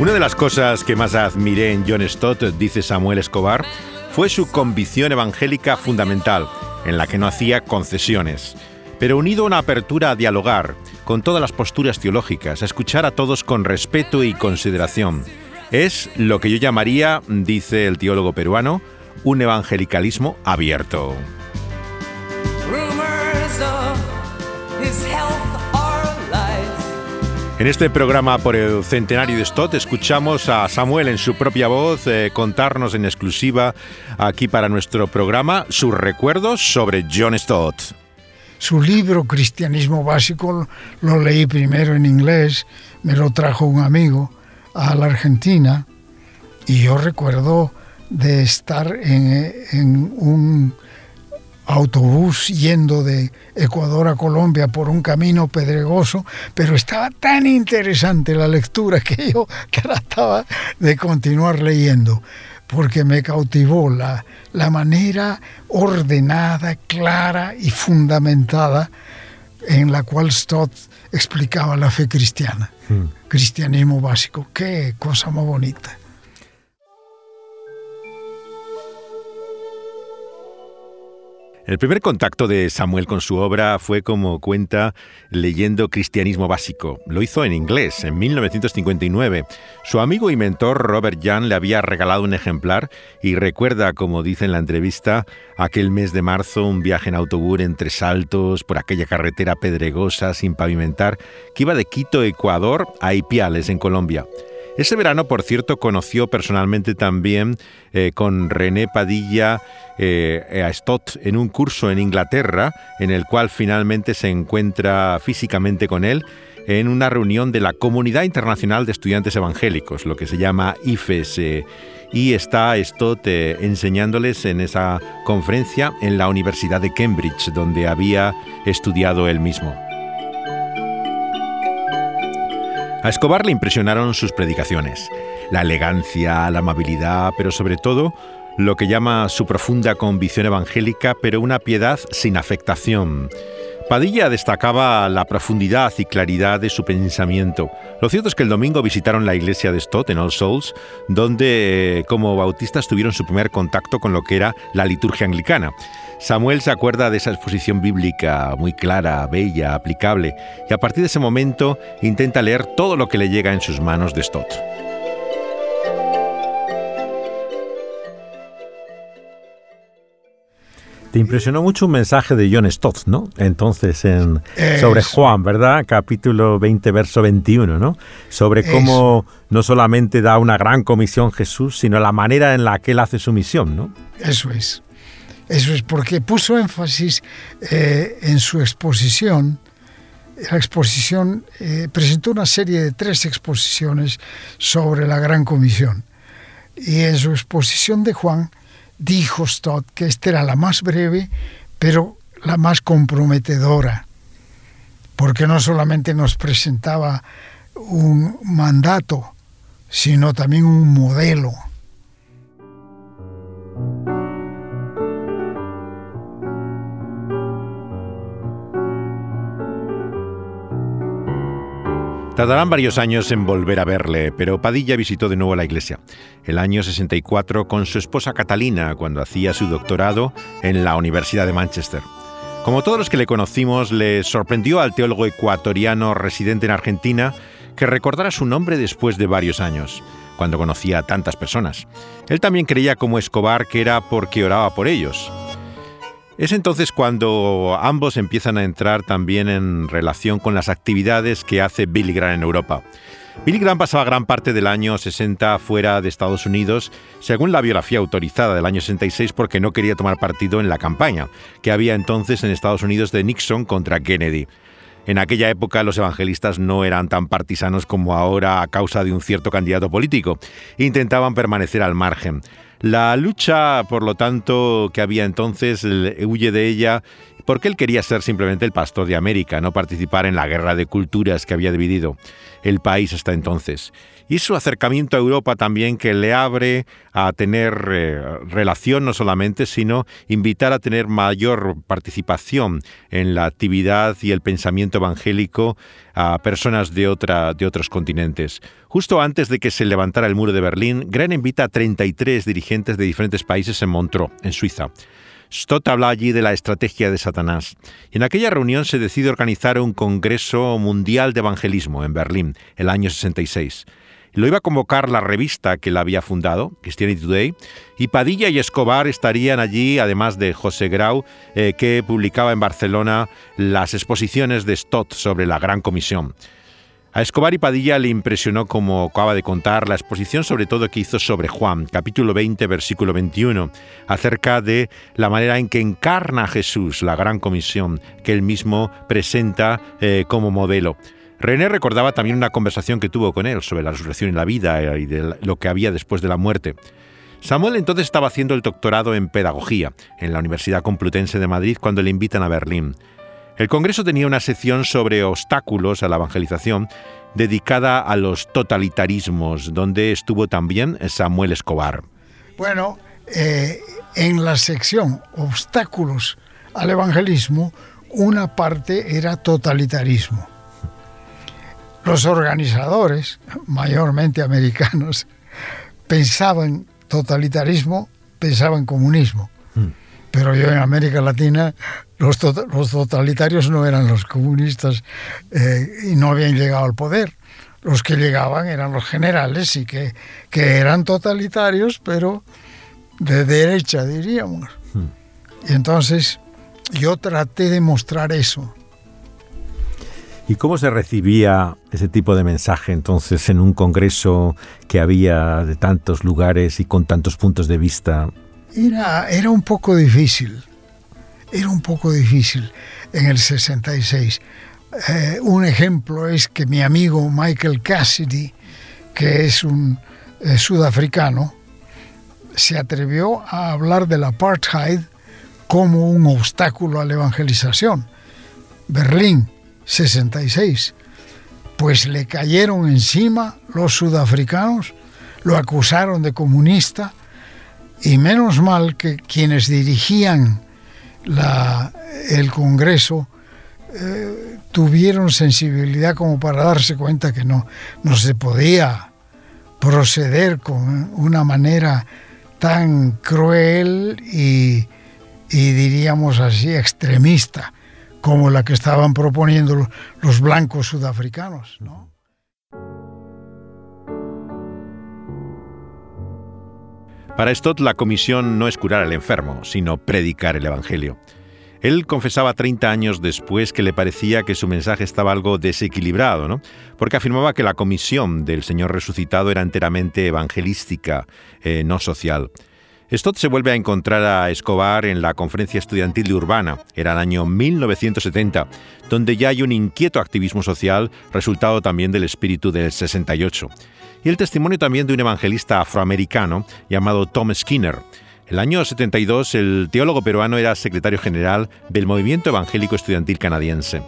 Una de las cosas que más admiré en John Stott, dice Samuel Escobar, fue su convicción evangélica fundamental, en la que no hacía concesiones, pero unido a una apertura a dialogar con todas las posturas teológicas, a escuchar a todos con respeto y consideración. Es lo que yo llamaría, dice el teólogo peruano, un evangelicalismo abierto. En este programa por el centenario de Stott escuchamos a Samuel en su propia voz eh, contarnos en exclusiva aquí para nuestro programa sus recuerdos sobre John Stott. Su libro Cristianismo Básico lo leí primero en inglés, me lo trajo un amigo a la Argentina y yo recuerdo de estar en, en un autobús yendo de Ecuador a Colombia por un camino pedregoso, pero estaba tan interesante la lectura que yo trataba de continuar leyendo, porque me cautivó la, la manera ordenada, clara y fundamentada en la cual Stott explicaba la fe cristiana, hmm. cristianismo básico. Qué cosa más bonita. El primer contacto de Samuel con su obra fue, como cuenta, leyendo Cristianismo Básico. Lo hizo en inglés, en 1959. Su amigo y mentor Robert Young le había regalado un ejemplar y recuerda, como dice en la entrevista, aquel mes de marzo, un viaje en autobús entre saltos por aquella carretera pedregosa sin pavimentar que iba de Quito, Ecuador, a Ipiales, en Colombia. Ese verano, por cierto, conoció personalmente también eh, con René Padilla eh, a Stott en un curso en Inglaterra, en el cual finalmente se encuentra físicamente con él en una reunión de la Comunidad Internacional de Estudiantes Evangélicos, lo que se llama IFES. Eh, y está Stott enseñándoles en esa conferencia en la Universidad de Cambridge, donde había estudiado él mismo. A Escobar le impresionaron sus predicaciones, la elegancia, la amabilidad, pero sobre todo lo que llama su profunda convicción evangélica, pero una piedad sin afectación. Padilla destacaba la profundidad y claridad de su pensamiento. Lo cierto es que el domingo visitaron la iglesia de Stott en All Souls, donde como bautistas tuvieron su primer contacto con lo que era la liturgia anglicana. Samuel se acuerda de esa exposición bíblica muy clara, bella, aplicable, y a partir de ese momento intenta leer todo lo que le llega en sus manos de Stott. Te impresionó mucho un mensaje de John Stott, ¿no? Entonces, en, sobre Juan, ¿verdad? Capítulo 20, verso 21, ¿no? Sobre cómo no solamente da una gran comisión Jesús, sino la manera en la que él hace su misión, ¿no? Eso es. Eso es porque puso énfasis eh, en su exposición. La exposición eh, presentó una serie de tres exposiciones sobre la Gran Comisión. Y en su exposición de Juan dijo Stott que esta era la más breve, pero la más comprometedora, porque no solamente nos presentaba un mandato, sino también un modelo. Tardarán varios años en volver a verle, pero Padilla visitó de nuevo la iglesia. El año 64 con su esposa Catalina, cuando hacía su doctorado en la Universidad de Manchester. Como todos los que le conocimos, le sorprendió al teólogo ecuatoriano residente en Argentina que recordara su nombre después de varios años, cuando conocía a tantas personas. Él también creía como Escobar que era porque oraba por ellos. Es entonces cuando ambos empiezan a entrar también en relación con las actividades que hace Billy Graham en Europa. Billy Graham pasaba gran parte del año 60 fuera de Estados Unidos, según la biografía autorizada del año 66, porque no quería tomar partido en la campaña que había entonces en Estados Unidos de Nixon contra Kennedy. En aquella época los evangelistas no eran tan partisanos como ahora a causa de un cierto candidato político. Intentaban permanecer al margen. La lucha, por lo tanto, que había entonces, huye de ella porque él quería ser simplemente el pastor de América, no participar en la guerra de culturas que había dividido el país hasta entonces. Y su acercamiento a Europa también que le abre a tener eh, relación no solamente, sino invitar a tener mayor participación en la actividad y el pensamiento evangélico a personas de, otra, de otros continentes. Justo antes de que se levantara el muro de Berlín, Gren invita a 33 dirigentes de diferentes países en Montreux, en Suiza. Stott habla allí de la estrategia de Satanás. En aquella reunión se decide organizar un Congreso Mundial de Evangelismo en Berlín, el año 66. Lo iba a convocar la revista que la había fundado, Christianity Today, y Padilla y Escobar estarían allí, además de José Grau, eh, que publicaba en Barcelona las exposiciones de Stott sobre la Gran Comisión. A Escobar y Padilla le impresionó, como acaba de contar, la exposición sobre todo que hizo sobre Juan, capítulo 20, versículo 21, acerca de la manera en que encarna Jesús la gran comisión que él mismo presenta eh, como modelo. René recordaba también una conversación que tuvo con él sobre la resurrección y la vida eh, y de lo que había después de la muerte. Samuel entonces estaba haciendo el doctorado en pedagogía en la Universidad Complutense de Madrid cuando le invitan a Berlín. El Congreso tenía una sección sobre obstáculos a la evangelización dedicada a los totalitarismos, donde estuvo también Samuel Escobar. Bueno, eh, en la sección obstáculos al evangelismo, una parte era totalitarismo. Los organizadores, mayormente americanos, pensaban totalitarismo, pensaban comunismo. Hmm. Pero yo en América Latina los, totalitarios no eran los comunistas eh, y no habían llegado al poder. Los que llegaban eran los generales y que, que eran totalitarios, pero de derecha, diríamos. Hmm. Y entonces yo traté de mostrar eso. ¿Y cómo se recibía ese tipo de mensaje entonces en un congreso que había de tantos lugares y con tantos puntos de vista? Era, era un poco difícil era un poco difícil en el 66. Eh, un ejemplo es que mi amigo Michael Cassidy, que es un eh, sudafricano, se atrevió a hablar del apartheid como un obstáculo a la evangelización. Berlín, 66. Pues le cayeron encima los sudafricanos, lo acusaron de comunista y menos mal que quienes dirigían el Congreso eh, tuvieron sensibilidad como para darse cuenta que no, no se podía proceder con una manera tan cruel y, y diríamos así extremista como la que estaban proponiendo los blancos sudafricanos. ¿no? Para Stott la comisión no es curar al enfermo, sino predicar el Evangelio. Él confesaba 30 años después que le parecía que su mensaje estaba algo desequilibrado, ¿no? porque afirmaba que la comisión del Señor resucitado era enteramente evangelística, eh, no social. Stott se vuelve a encontrar a Escobar en la conferencia estudiantil de Urbana, era el año 1970, donde ya hay un inquieto activismo social, resultado también del espíritu del 68 y el testimonio también de un evangelista afroamericano llamado Tom Skinner. El año 72 el teólogo peruano era secretario general del Movimiento Evangélico Estudiantil Canadiense.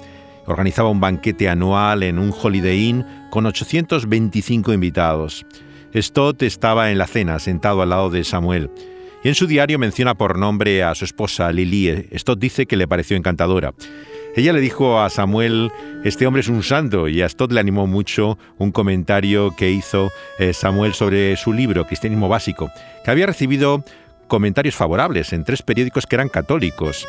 Organizaba un banquete anual en un Holiday Inn con 825 invitados. Stott estaba en la cena, sentado al lado de Samuel. Y en su diario menciona por nombre a su esposa Lily. Stott dice que le pareció encantadora. Ella le dijo a Samuel, este hombre es un santo, y a Stott le animó mucho un comentario que hizo eh, Samuel sobre su libro, Cristianismo Básico, que había recibido comentarios favorables en tres periódicos que eran católicos.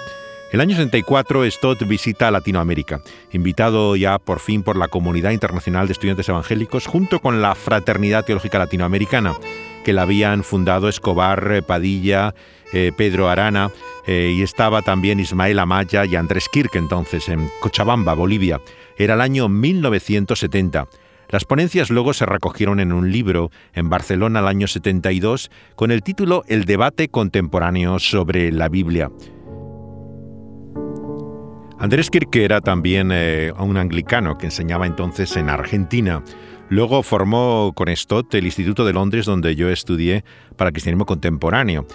El año 64 Stott visita Latinoamérica, invitado ya por fin por la Comunidad Internacional de Estudiantes Evangélicos junto con la Fraternidad Teológica Latinoamericana, que la habían fundado Escobar, eh, Padilla, eh, Pedro Arana, eh, y estaba también Ismael Amaya y Andrés Kirk entonces en Cochabamba, Bolivia. Era el año 1970. Las ponencias luego se recogieron en un libro en Barcelona el año 72 con el título El debate contemporáneo sobre la Biblia. Andrés Kirk era también eh, un anglicano que enseñaba entonces en Argentina. Luego formó con Stott el Instituto de Londres donde yo estudié para cristianismo contemporáneo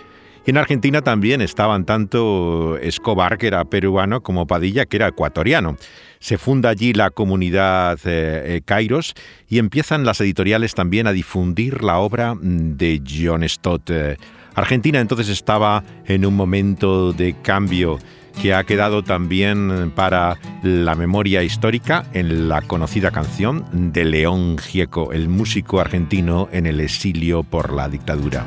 Y en Argentina también estaban tanto Escobar, que era peruano, como Padilla, que era ecuatoriano. Se funda allí la comunidad eh, eh, Kairos y empiezan las editoriales también a difundir la obra de John Stott. Eh, Argentina entonces estaba en un momento de cambio que ha quedado también para la memoria histórica en la conocida canción de León Gieco, el músico argentino en el exilio por la dictadura.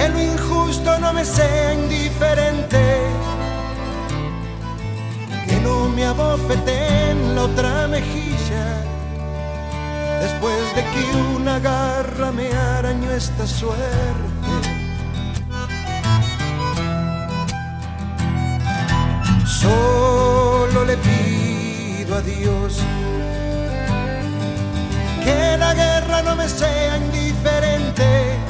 que lo injusto no me sea indiferente, que no me abofete en la otra mejilla. Después de que una garra me arañó esta suerte. Solo le pido a Dios que la guerra no me sea indiferente.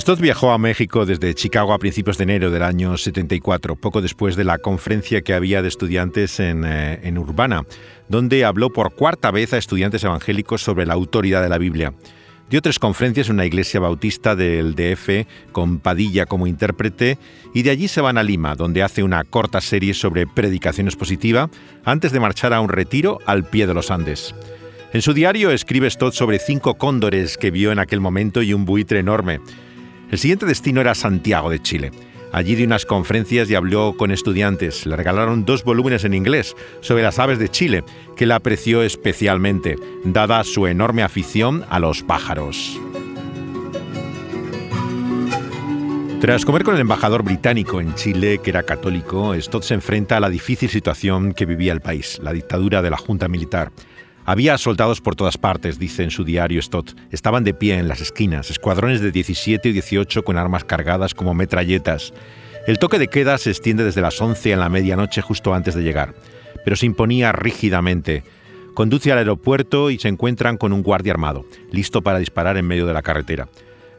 Stott viajó a México desde Chicago a principios de enero del año 74, poco después de la conferencia que había de estudiantes en, eh, en Urbana, donde habló por cuarta vez a estudiantes evangélicos sobre la autoridad de la Biblia. Dio tres conferencias en una iglesia bautista del DF con Padilla como intérprete y de allí se van a Lima, donde hace una corta serie sobre predicación expositiva antes de marchar a un retiro al pie de los Andes. En su diario escribe Stott sobre cinco cóndores que vio en aquel momento y un buitre enorme. El siguiente destino era Santiago de Chile. Allí dio unas conferencias y habló con estudiantes. Le regalaron dos volúmenes en inglés sobre las aves de Chile, que le apreció especialmente, dada su enorme afición a los pájaros. Tras comer con el embajador británico en Chile, que era católico, Stott se enfrenta a la difícil situación que vivía el país, la dictadura de la Junta Militar. Había soldados por todas partes, dice en su diario Stott. Estaban de pie en las esquinas, escuadrones de 17 y 18 con armas cargadas como metralletas. El toque de queda se extiende desde las 11 a la medianoche justo antes de llegar, pero se imponía rígidamente. Conduce al aeropuerto y se encuentran con un guardia armado, listo para disparar en medio de la carretera.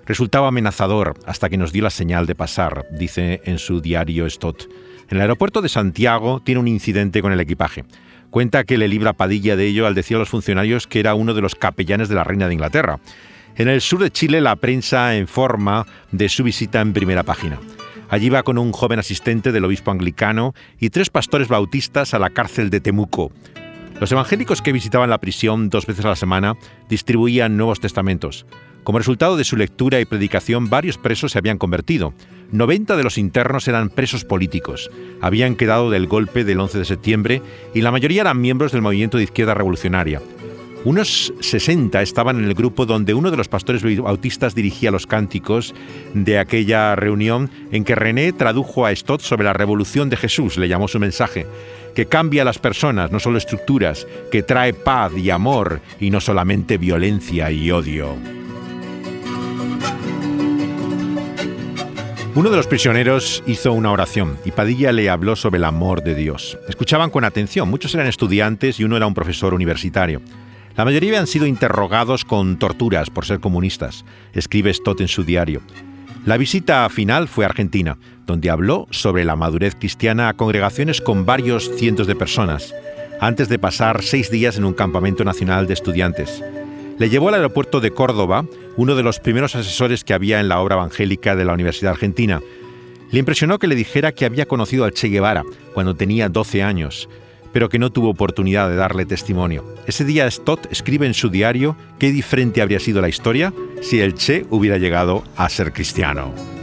Resultaba amenazador hasta que nos dio la señal de pasar, dice en su diario Stott. En el aeropuerto de Santiago tiene un incidente con el equipaje. Cuenta que le libra Padilla de ello al decir a los funcionarios que era uno de los capellanes de la reina de Inglaterra. En el sur de Chile la prensa informa de su visita en primera página. Allí va con un joven asistente del obispo anglicano y tres pastores bautistas a la cárcel de Temuco. Los evangélicos que visitaban la prisión dos veces a la semana distribuían nuevos testamentos. Como resultado de su lectura y predicación, varios presos se habían convertido. 90 de los internos eran presos políticos. Habían quedado del golpe del 11 de septiembre y la mayoría eran miembros del movimiento de izquierda revolucionaria. Unos 60 estaban en el grupo donde uno de los pastores bautistas dirigía los cánticos de aquella reunión en que René tradujo a Stott sobre la revolución de Jesús, le llamó su mensaje, que cambia a las personas, no solo estructuras, que trae paz y amor y no solamente violencia y odio. Uno de los prisioneros hizo una oración y Padilla le habló sobre el amor de Dios. Escuchaban con atención, muchos eran estudiantes y uno era un profesor universitario. La mayoría habían sido interrogados con torturas por ser comunistas, escribe Stott en su diario. La visita final fue a Argentina, donde habló sobre la madurez cristiana a congregaciones con varios cientos de personas, antes de pasar seis días en un campamento nacional de estudiantes. Le llevó al aeropuerto de Córdoba, uno de los primeros asesores que había en la obra evangélica de la Universidad Argentina. Le impresionó que le dijera que había conocido al Che Guevara cuando tenía 12 años, pero que no tuvo oportunidad de darle testimonio. Ese día Stott escribe en su diario qué diferente habría sido la historia si el Che hubiera llegado a ser cristiano.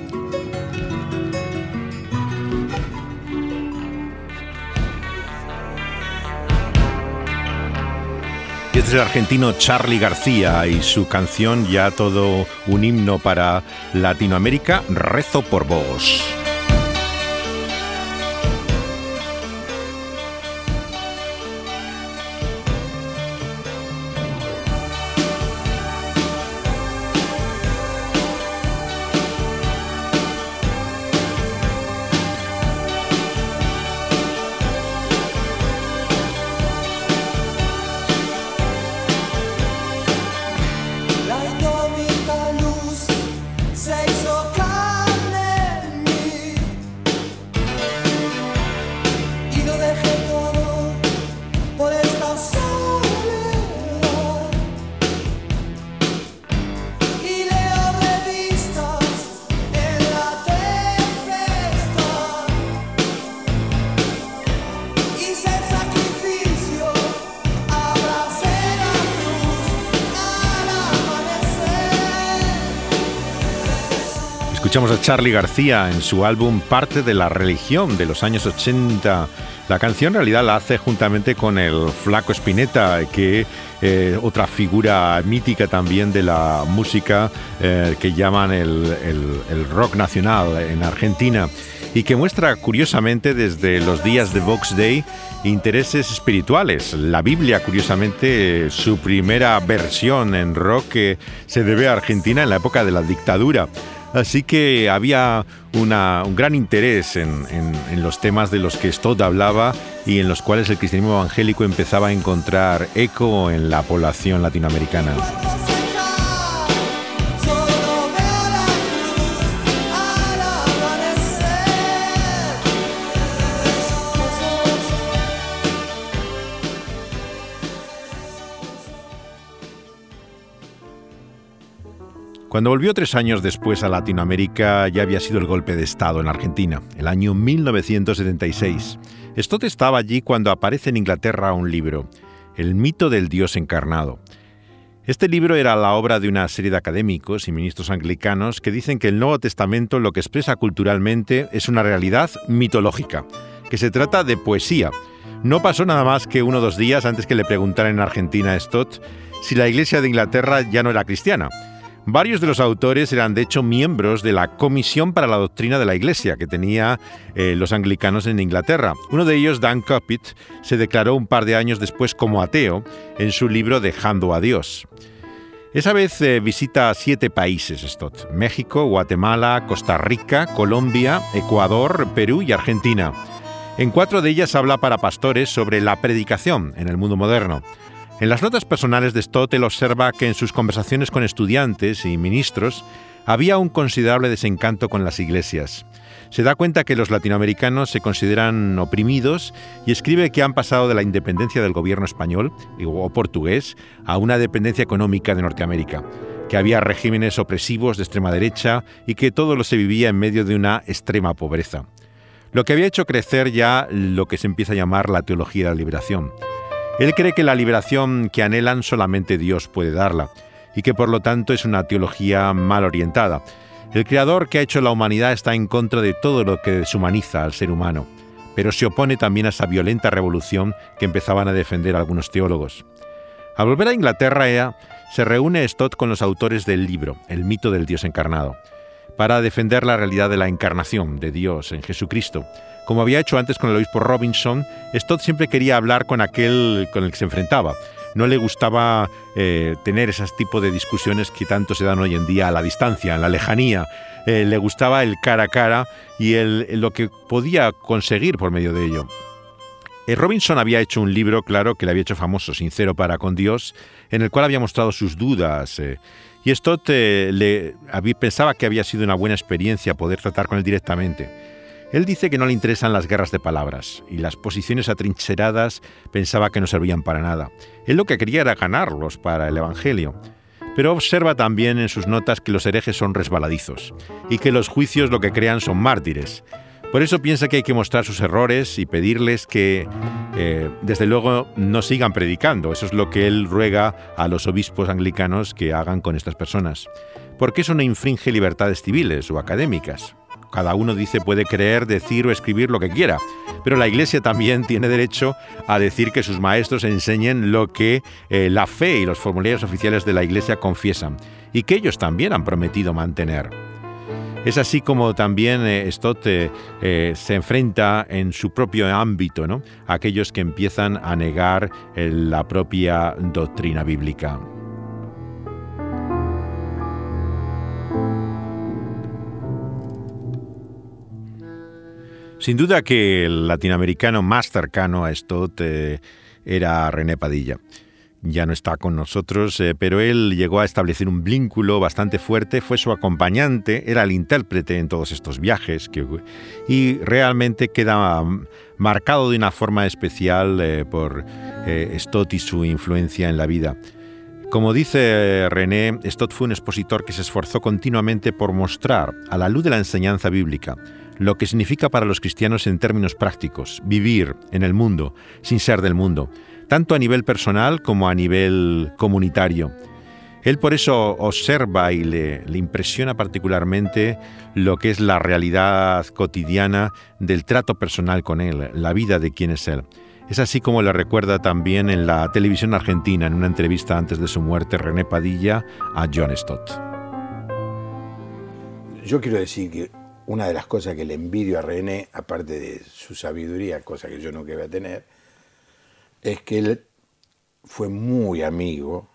Es el argentino Charlie García y su canción, ya todo un himno para Latinoamérica, Rezo por vos. Escuchamos a Charlie García en su álbum Parte de la Religión de los años 80. La canción en realidad la hace juntamente con el Flaco Spinetta, que eh, otra figura mítica también de la música eh, que llaman el, el rock nacional en Argentina y que muestra curiosamente desde los días de Vox Day intereses espirituales. La Biblia, curiosamente, su primera versión en rock que se debe a Argentina en la época de la dictadura. Así que había un gran interés en, en, los temas de los que Stott hablaba y en los cuales el cristianismo evangélico empezaba a encontrar eco en la población latinoamericana. Cuando volvió tres años después a Latinoamérica ya había sido el golpe de Estado en Argentina, el año 1976. Stott estaba allí cuando aparece en Inglaterra un libro, El mito del Dios encarnado. Este libro era la obra de una serie de académicos y ministros anglicanos que dicen que el Nuevo Testamento lo que expresa culturalmente es una realidad mitológica, que se trata de poesía. No pasó nada más que uno o dos días antes que le preguntaran en Argentina a Stott si la Iglesia de Inglaterra ya no era cristiana Varios de los autores eran de hecho miembros de la Comisión para la Doctrina de la Iglesia que tenía eh, los anglicanos en Inglaterra. Uno de ellos, Dan Coppit, se declaró un par de años después como ateo en su libro Dejando a Dios. Esa vez eh, visita siete países Stott, México, Guatemala, Costa Rica, Colombia, Ecuador, Perú y Argentina. En cuatro de ellas habla para pastores sobre la predicación en el mundo moderno. En las notas personales de Stott él observa que en sus conversaciones con estudiantes y ministros había un considerable desencanto con las iglesias. Se da cuenta que los latinoamericanos se consideran oprimidos y escribe que han pasado de la independencia del gobierno español o portugués a una dependencia económica de Norteamérica, que había regímenes opresivos de extrema derecha y que todo lo se vivía en medio de una extrema pobreza. Lo que había hecho crecer ya lo que se empieza a llamar la teología de la liberación él cree que la liberación que anhelan solamente Dios puede darla y que por lo tanto es una teología mal orientada. El creador que ha hecho la humanidad está en contra de todo lo que deshumaniza al ser humano, pero se opone también a esa violenta revolución que empezaban a defender algunos teólogos. Al volver a Inglaterra, se reúne Stott con los autores del libro, El mito del Dios encarnado, para defender la realidad de la encarnación de Dios en Jesucristo, como había hecho antes con el obispo Robinson, Stott siempre quería hablar con aquel con el que se enfrentaba. No le gustaba eh, tener ese tipo de discusiones que tanto se dan hoy en día a la distancia, en la lejanía. Eh, le gustaba el cara a cara y lo que podía conseguir por medio de ello. Eh, Robinson había hecho un libro, claro, que le había hecho famoso, Sincero para con Dios, en el cual había mostrado sus dudas. y Stott le, pensaba que había sido una buena experiencia poder tratar con él directamente. Él dice que no le interesan las guerras de palabras y las posiciones atrincheradas pensaba que no servían para nada. Él lo que quería era ganarlos para el Evangelio. Pero observa también en sus notas que los herejes son resbaladizos y que los juicios lo que crean son mártires. Por eso piensa que hay que mostrar sus errores y pedirles que, eh, desde luego, no sigan predicando. Eso es lo que él ruega a los obispos anglicanos que hagan con estas personas. Porque eso no infringe libertades civiles o académicas cada uno dice puede creer, decir o escribir lo que quiera, pero la Iglesia también tiene derecho a decir que sus maestros enseñen lo que eh, la fe y los formularios oficiales de la Iglesia confiesan y que ellos también han prometido mantener. Es así como también eh, Stott eh, se enfrenta en su propio ámbito ¿no? a aquellos que empiezan a negar la propia doctrina bíblica. Sin duda que el latinoamericano más cercano a Stott eh, era René Padilla. Ya no está con nosotros, eh, pero él llegó a establecer un vínculo bastante fuerte, fue su acompañante, era el intérprete en todos estos viajes y realmente queda marcado de una forma especial eh, por Stott y su influencia en la vida. Como dice René, Stott fue un expositor que se esforzó continuamente por mostrar, a la luz de la enseñanza bíblica, lo que significa para los cristianos en términos prácticos, vivir en el mundo sin ser del mundo, tanto a nivel personal como a nivel comunitario. Él por eso observa y le, impresiona particularmente lo que es la realidad cotidiana del trato personal con él, la vida de quién es él. Es así como le recuerda también en la televisión argentina, en una entrevista antes de su muerte, René Padilla a John Stott. Yo quiero decir que una de las cosas que le envidio a René, aparte de su sabiduría, cosa que yo no quería tener, es que él fue muy amigo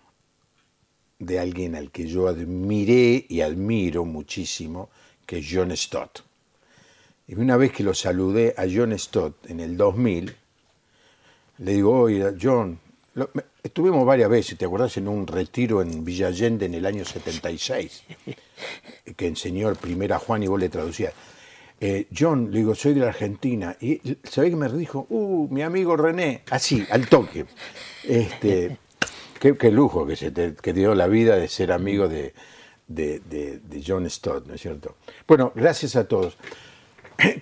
de alguien al que yo admiré y admiro muchísimo, que es John Stott. Y una vez que lo saludé a John Stott en el 2000, le digo, oye, John, estuvimos varias veces, ¿te acordás? En un retiro en Villa Allende en el año 76, que enseñó el primer a Juan y vos le traducías. Eh, John, le digo, soy de la Argentina. Y ¿sabés que me dijo? Uh, mi amigo René, así, al toque. Este, qué, lujo que, se te, que dio la vida de ser amigo de, de, John Stott, ¿no es cierto? Bueno, gracias a todos.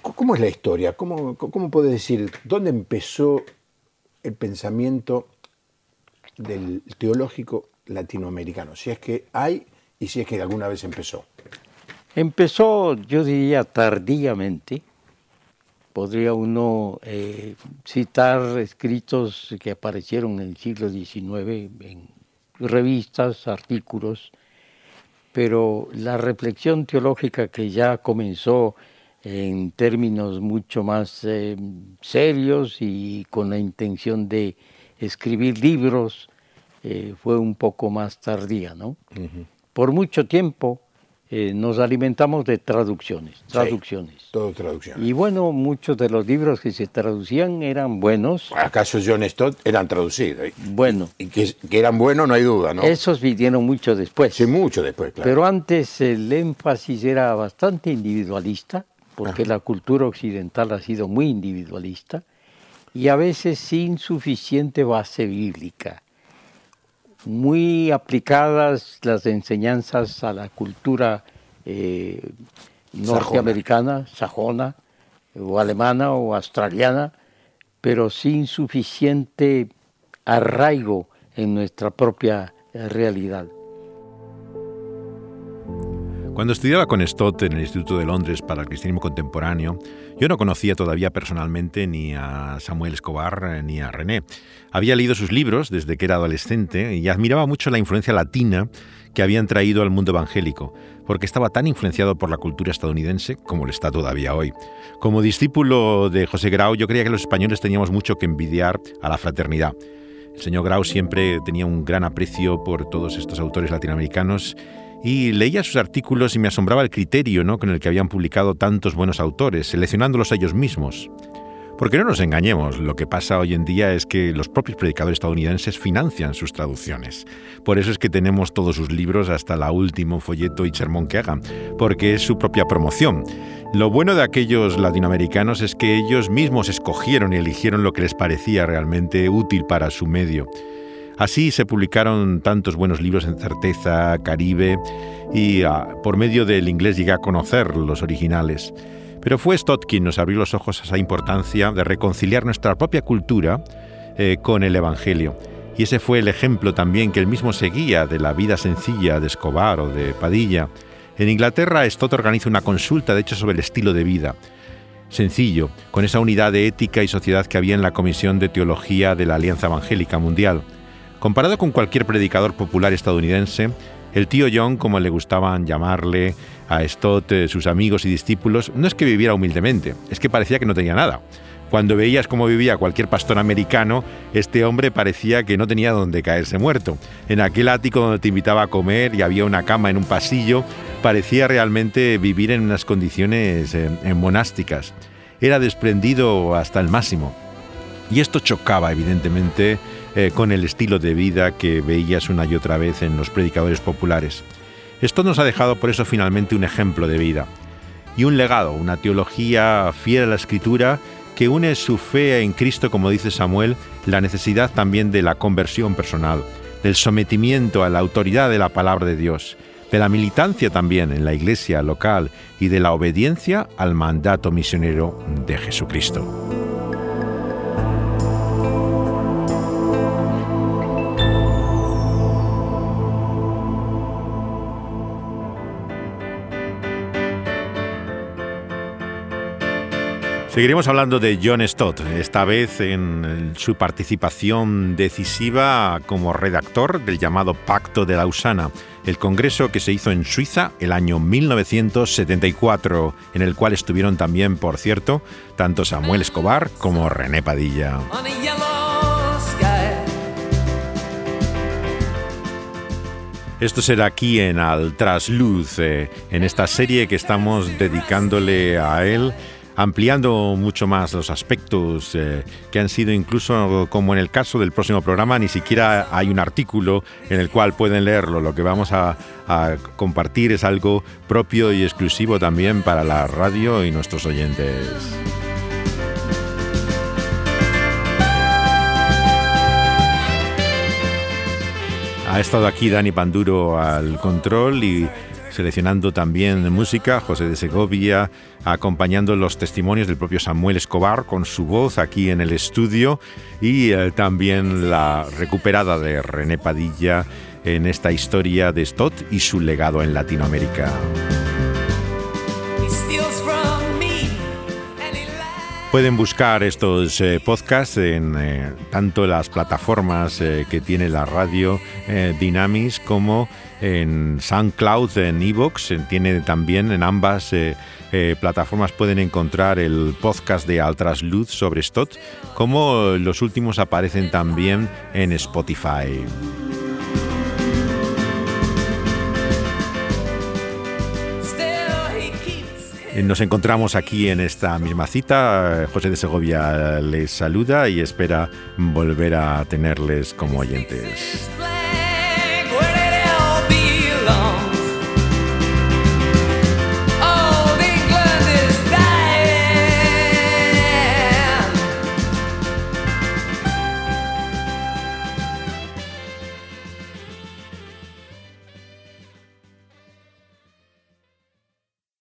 ¿Cómo es la historia? ¿Cómo, cómo puedes decir dónde empezó el pensamiento del teológico latinoamericano, si es que hay y si es que alguna vez empezó. Empezó, yo diría, tardíamente. Podría uno eh, citar escritos que aparecieron en el siglo XIX en revistas, artículos, pero la reflexión teológica que ya comenzó en términos mucho más eh, serios y con la intención de escribir libros eh, fue un poco más tardía, ¿no? Por mucho tiempo eh, nos alimentamos de traducciones, traducciones. todo traducción. Y bueno, muchos de los libros que se traducían eran buenos. ¿Acaso John Stott eran traducidos? Bueno. Y que, eran buenos, no hay duda, ¿no? Esos vinieron mucho después. Sí, mucho después, claro. Pero antes el énfasis era bastante individualista, porque la cultura occidental ha sido muy individualista y a veces sin suficiente base bíblica. Muy aplicadas las enseñanzas a la cultura eh, norteamericana, sajona, o alemana o australiana, pero sin suficiente arraigo en nuestra propia realidad. Cuando estudiaba con Stott en el Instituto de Londres para el Cristianismo Contemporáneo, yo no conocía todavía personalmente ni a Samuel Escobar ni a René. Había leído sus libros desde que era adolescente y admiraba mucho la influencia latina que habían traído al mundo evangélico, porque estaba tan influenciado por la cultura estadounidense como lo está todavía hoy. Como discípulo de José Grau, yo creía que los españoles teníamos mucho que envidiar a la fraternidad. El señor Grau siempre tenía un gran aprecio por todos estos autores latinoamericanos y leía sus artículos y me asombraba el criterio ¿no? con el que habían publicado tantos buenos autores, seleccionándolos ellos mismos. Porque no nos engañemos, lo que pasa hoy en día es que los propios predicadores estadounidenses financian sus traducciones. Por eso es que tenemos todos sus libros hasta el último folleto y sermón que hagan, porque es su propia promoción. Lo bueno de aquellos latinoamericanos es que ellos mismos escogieron y eligieron lo que les parecía realmente útil para su medio. Así se publicaron tantos buenos libros en Certeza, Caribe, y ah, por medio del inglés llegué a conocer los originales. Pero fue Stott quien nos abrió los ojos a esa importancia de reconciliar nuestra propia cultura eh, con el Evangelio. Y ese fue el ejemplo también que él mismo seguía de la vida sencilla de Escobar o de Padilla, En Inglaterra, Stott organiza una consulta, de hecho, sobre el estilo de vida. Sencillo, con esa unidad de ética y sociedad que había en la Comisión de Teología de la Alianza Evangélica Mundial. Comparado con cualquier predicador popular estadounidense, el tío John, como le gustaban llamarle a Stott eh, sus amigos y discípulos, no es que viviera humildemente, es que parecía que no tenía nada. Cuando veías cómo vivía cualquier pastor americano, este hombre parecía que no tenía donde caerse muerto. En aquel ático donde te invitaba a comer y había una cama en un pasillo, parecía realmente vivir en unas condiciones eh, monásticas. Era desprendido hasta el máximo. Y esto chocaba, evidentemente, eh, con el estilo de vida que veías una y otra vez en los predicadores populares. Esto nos ha dejado por eso finalmente un ejemplo de vida y un legado, una teología fiel a la escritura que une su fe en Cristo, como dice Samuel, la necesidad también de la conversión personal, del sometimiento a la autoridad de la palabra de Dios, de la militancia también en la iglesia local y de la obediencia al mandato misionero de Jesucristo. Seguiremos hablando de John Stott, esta vez en su participación decisiva como redactor del llamado Pacto de Lausana, el congreso que se hizo en Suiza el año 1974, en el cual estuvieron también, por cierto, tanto Samuel Escobar como René Padilla. Esto será aquí en Al Trasluz, eh, en esta serie que estamos dedicándole a él ampliando mucho más los aspectos eh, que han sido incluso, como en el caso del próximo programa, ni siquiera hay un artículo en el cual pueden leerlo. Lo que vamos a, a compartir es algo propio y exclusivo también para la radio y nuestros oyentes. Ha estado aquí Dani Panduro al control y seleccionando también música, José de Segovia, acompañando los testimonios del propio Samuel Escobar con su voz aquí en el estudio y eh, también la recuperada de René Padilla en esta historia de Stott y su legado en Latinoamérica. Pueden buscar estos eh, podcasts en eh, tanto las plataformas que tiene la radio Dynamis como en SoundCloud, en Evox, tiene también en ambas eh, eh, plataformas pueden encontrar el podcast de Altrasluz sobre Stott, como los últimos aparecen también en Spotify. Nos encontramos aquí en esta misma cita. José de Segovia les saluda y espera volver a tenerles como oyentes.